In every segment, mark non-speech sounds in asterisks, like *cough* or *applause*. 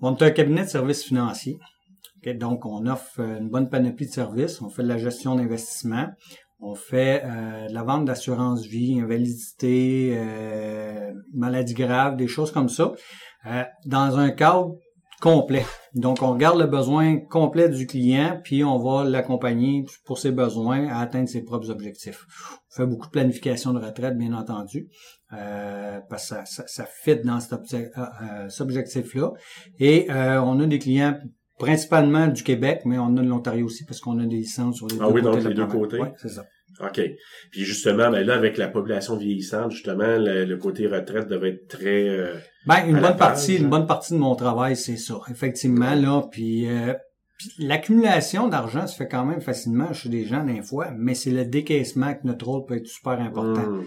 On est un cabinet de services financiers. OK, Donc, on offre euh, une bonne panoplie de services. On fait de la gestion d'investissement. On fait euh, de la vente d'assurance vie, invalidité, euh, maladie grave, des choses comme ça, euh, dans un cadre complet. Donc, on regarde le besoin complet du client, puis on va l'accompagner pour ses besoins à atteindre ses propres objectifs. On fait beaucoup de planification de retraite, bien entendu, euh, parce que ça, ça, ça fit dans cet, euh, euh, objectif-là. Et euh, on a des clients principalement du Québec, mais on a de l'Ontario aussi parce qu'on a des licences sur les Ah deux oui, côtés donc de les la deux côtés. Ouais, c'est ça. OK. Puis justement, ben là, avec la population vieillissante, justement, le, le côté retraite devait être très... euh, Ben, une bonne partie, hein. une bonne partie de mon travail, c'est ça, effectivement là. Puis, euh, puis l'accumulation d'argent se fait quand même facilement chez des gens des fois, mais c'est le décaissement que notre rôle peut être super important. hum,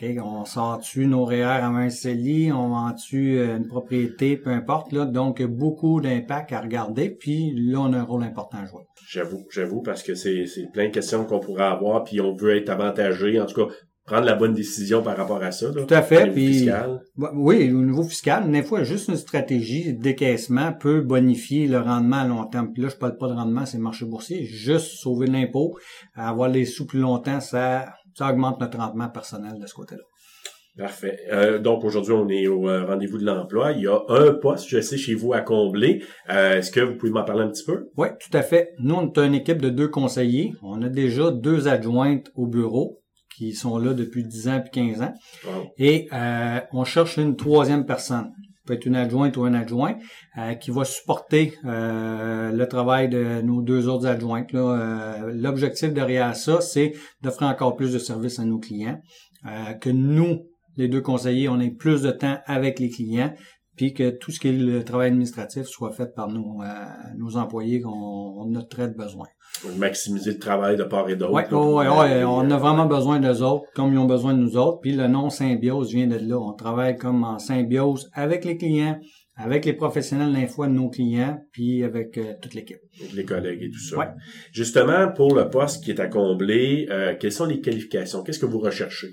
OK, on sort-tu nos REER à un CELI, on vend-tu euh, une propriété, peu importe là. Donc, beaucoup d'impact à regarder. Puis là, on a un rôle important à jouer. J'avoue, j'avoue, parce que c'est plein de questions qu'on pourrait avoir, puis on veut être avantagé, en tout cas, prendre la bonne décision par rapport à ça. Là, Tout à fait, au niveau puis- fiscal. Oui, au niveau fiscal, des fois, juste une stratégie de décaissement peut bonifier le rendement à long terme. Puis là, je parle pas de rendement, c'est le marché boursier. Juste sauver l'impôt, avoir les sous plus longtemps, ça, ça augmente notre rendement personnel de ce côté-là. Parfait. Euh, donc aujourd'hui, on est au euh, rendez-vous de l'emploi. Il y a un poste, je sais, chez vous à combler. Euh, Est-ce que vous pouvez m'en parler un petit peu? Oui, tout à fait. Nous, on est une équipe de deux conseillers. On a déjà deux adjointes au bureau qui sont là depuis 10 ans puis 15 ans. Wow. Et on cherche une troisième personne. Peut être une adjointe ou un adjoint euh, qui va supporter euh, le travail de nos deux autres adjointes. Euh, L'objectif derrière ça, c'est d'offrir encore plus de services à nos clients, euh, que nous, les deux conseillers, on ait plus de temps avec les clients, puis que tout ce qui est le travail administratif soit fait par nos, euh, nos employés qu'on on a très de besoin. Maximiser le travail de part et d'autre. Ouais, là, pour ouais, on a euh, vraiment besoin d'eux autres, comme ils ont besoin de nous autres. Puis le nom symbiose vient de là. On travaille comme en symbiose avec les clients, avec les professionnels d'info de nos clients, puis avec euh, toute l'équipe. avec les collègues et tout ça. Ouais. Justement, pour le poste qui est à combler, euh, quelles sont les qualifications? Qu'est-ce que vous recherchez?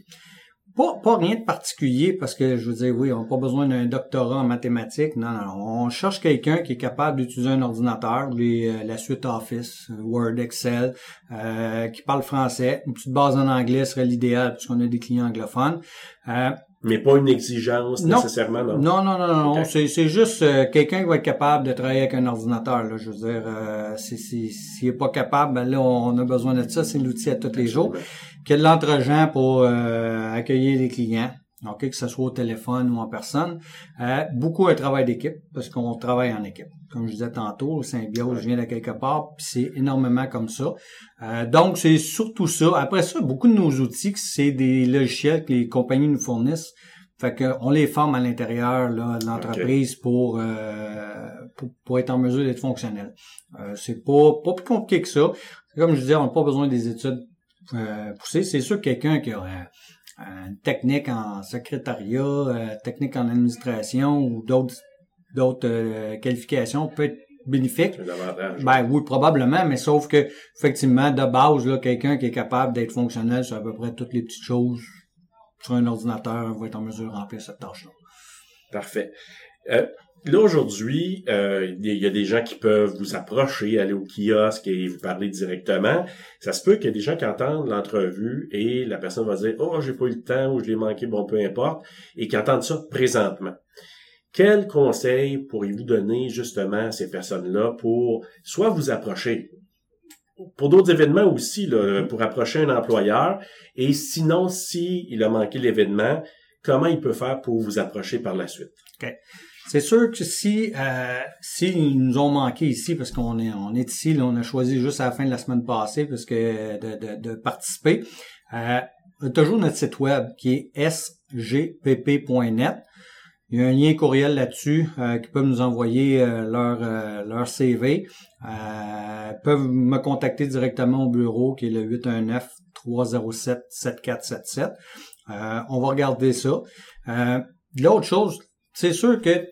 Pas, pas rien de particulier parce que je veux dire, oui, on n'a pas besoin d'un doctorat en mathématiques. Non, non, on cherche quelqu'un qui est capable d'utiliser un ordinateur, les, euh, la suite Office, Word, Excel, euh, qui parle français. Une petite base en anglais serait l'idéal puisqu'on a des clients anglophones. Euh, Mais pas une exigence Non. nécessairement, non? Non, non, non, non. C'est, c'est juste euh, quelqu'un qui va être capable de travailler avec un ordinateur. Là. Je veux dire, euh, s'il n'est pas capable, ben là, on a besoin de ça. C'est l'outil à tous les jours. Qu'il y a de pour euh, accueillir les clients. OK, que ce soit au téléphone ou en personne. Euh, beaucoup un travail d'équipe, parce qu'on travaille en équipe. Comme je disais tantôt, symbiose vient de quelque part, puis c'est énormément comme ça. Euh, donc, c'est surtout ça. Après ça, beaucoup de nos outils, c'est des logiciels que les compagnies nous fournissent. Fait que on les forme à l'intérieur de l'entreprise pour, euh, pour pour être en mesure d'être fonctionnel. Euh, c'est pas pas plus compliqué que ça. Comme je disais, on n'a pas besoin des études euh. C'est sûr que quelqu'un qui a euh, une technique en secrétariat, euh, technique en administration ou d'autres d'autres qualifications peut être bénéfique. Ben oui, probablement, mais sauf que effectivement, de base, là, quelqu'un qui est capable d'être fonctionnel sur à peu près toutes les petites choses sur un ordinateur va être en mesure de remplir cette tâche-là. Parfait. Euh, là, aujourd'hui, euh, il y a des gens qui peuvent vous approcher, aller au kiosque et vous parler directement. Ça se peut qu'il y ait des gens qui entendent l'entrevue et la personne va dire « Oh, j'ai pas eu le temps ou je l'ai manqué, bon, peu importe », et qui entendent ça présentement. Quels conseils pourriez-vous donner justement à ces personnes-là pour soit vous approcher, pour d'autres événements aussi, là, pour approcher un employeur, et sinon, si il a manqué l'événement, comment il peut faire pour vous approcher par la suite? C'est sûr que si euh, s'ils nous ont manqué ici, parce qu'on est on est ici, là, on a choisi juste à la fin de la semaine passée parce que de, de, de participer. Euh, toujours notre site web qui est sgpp.net. Il y a un lien courriel là-dessus euh, qui peuvent nous envoyer euh, leur euh, leur CV. Euh, peuvent me contacter directement au bureau qui est le 819 307 7477. Euh, on va regarder ça. Euh, L'autre chose, c'est sûr que,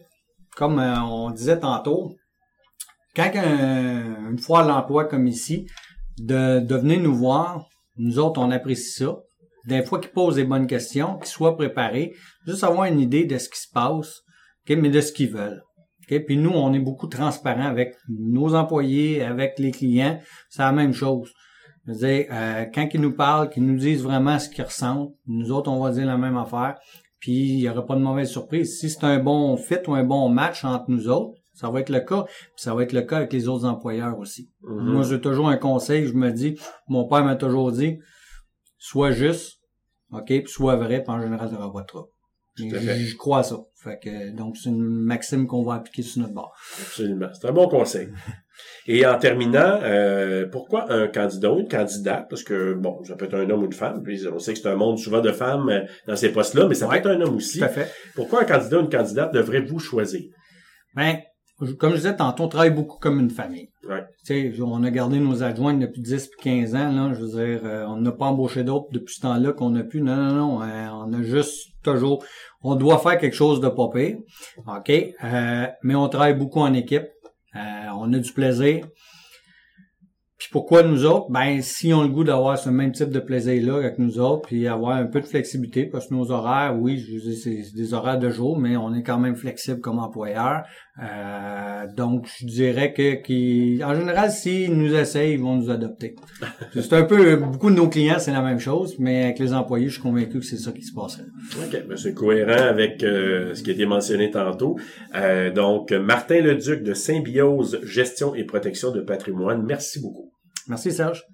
comme euh, on disait tantôt, quand un- une fois à l'emploi comme ici, de, de venir nous voir, nous autres, on apprécie ça. Des fois qu'ils posent des bonnes questions, qu'ils soient préparés, juste avoir une idée de ce qui se passe, ok, mais de ce qu'ils veulent. Puis nous, on est beaucoup transparent avec nos employés, avec les clients. C'est la même chose. Je euh, quand ils nous parlent, qu'ils nous disent vraiment ce qu'ils ressentent, nous autres, on va dire la même affaire. Puis il n'y aura pas de mauvaise surprise. Si c'est un bon fit ou un bon match entre nous autres, ça va être le cas. Puis ça va être le cas avec les autres employeurs aussi. Mhm. Moi, j'ai toujours un conseil. Je me dis, mon père m'a toujours dit, sois juste, OK, puis sois vrai, puis en général, tu n'auras pas de Je crois à ça. Fait que, donc, c'est une maxime qu'on va appliquer sur notre bord. Absolument. C'est un bon conseil. Et en terminant, euh, pourquoi un candidat ou une candidate? Parce que, bon, ça peut être un homme ou une femme, puis on sait que c'est un monde souvent de femmes euh, dans ces postes-là, mais ça Ouais. peut être un homme aussi. Tout à fait. Pourquoi un candidat ou une candidate devrait-vous choisir? Ben, comme je disais tantôt, on travaille beaucoup comme une famille. Ouais. Tu sais, on a gardé nos adjoints depuis 10 puis 15 ans, là. Je veux dire, euh, on n'a pas embauché d'autres depuis ce temps-là qu'on a pu. Non, non, non. euh, on a juste toujours, on doit faire quelque chose de pas pire. OK? Euh, mais on travaille beaucoup en équipe. Euh, on a du plaisir. Puis pourquoi nous autres? Ben, si on a le goût d'avoir ce même type de plaisir-là avec nous autres, puis avoir un peu de flexibilité, parce que nos horaires, oui, je vous dis, c'est c'est des horaires de jour, mais on est quand même flexible comme employeur. Euh, donc, je dirais que, qui, en général, s'ils nous essayent, ils vont nous adopter. *laughs* c'est un peu, beaucoup de nos clients, c'est la même chose, mais avec les employés, je suis convaincu que c'est ça qui se passerait. OK, ben, c'est cohérent avec euh, ce qui a été mentionné tantôt. Euh, donc, Martin Leduc de Symbiose Gestion et Protection de Patrimoine, merci beaucoup. Merci, Serge.